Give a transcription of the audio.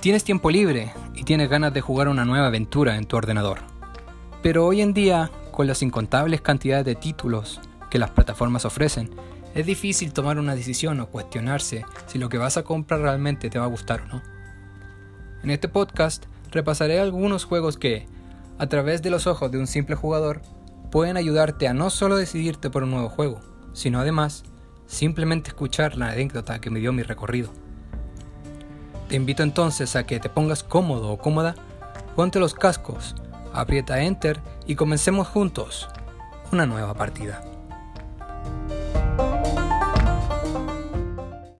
Tienes tiempo libre y tienes ganas de jugar una nueva aventura en tu ordenador. Pero hoy en día, con las incontables cantidades de títulos que las plataformas ofrecen, es difícil tomar una decisión o cuestionarse si lo que vas a comprar realmente te va a gustar o no. En este podcast repasaré algunos juegos que, a través de los ojos de un simple jugador, pueden ayudarte a no solo decidirte por un nuevo juego, sino además simplemente escuchar la anécdota que me dio mi recorrido. Te invito entonces a que te pongas cómodo o cómoda, ponte los cascos, aprieta Enter y comencemos juntos una nueva partida.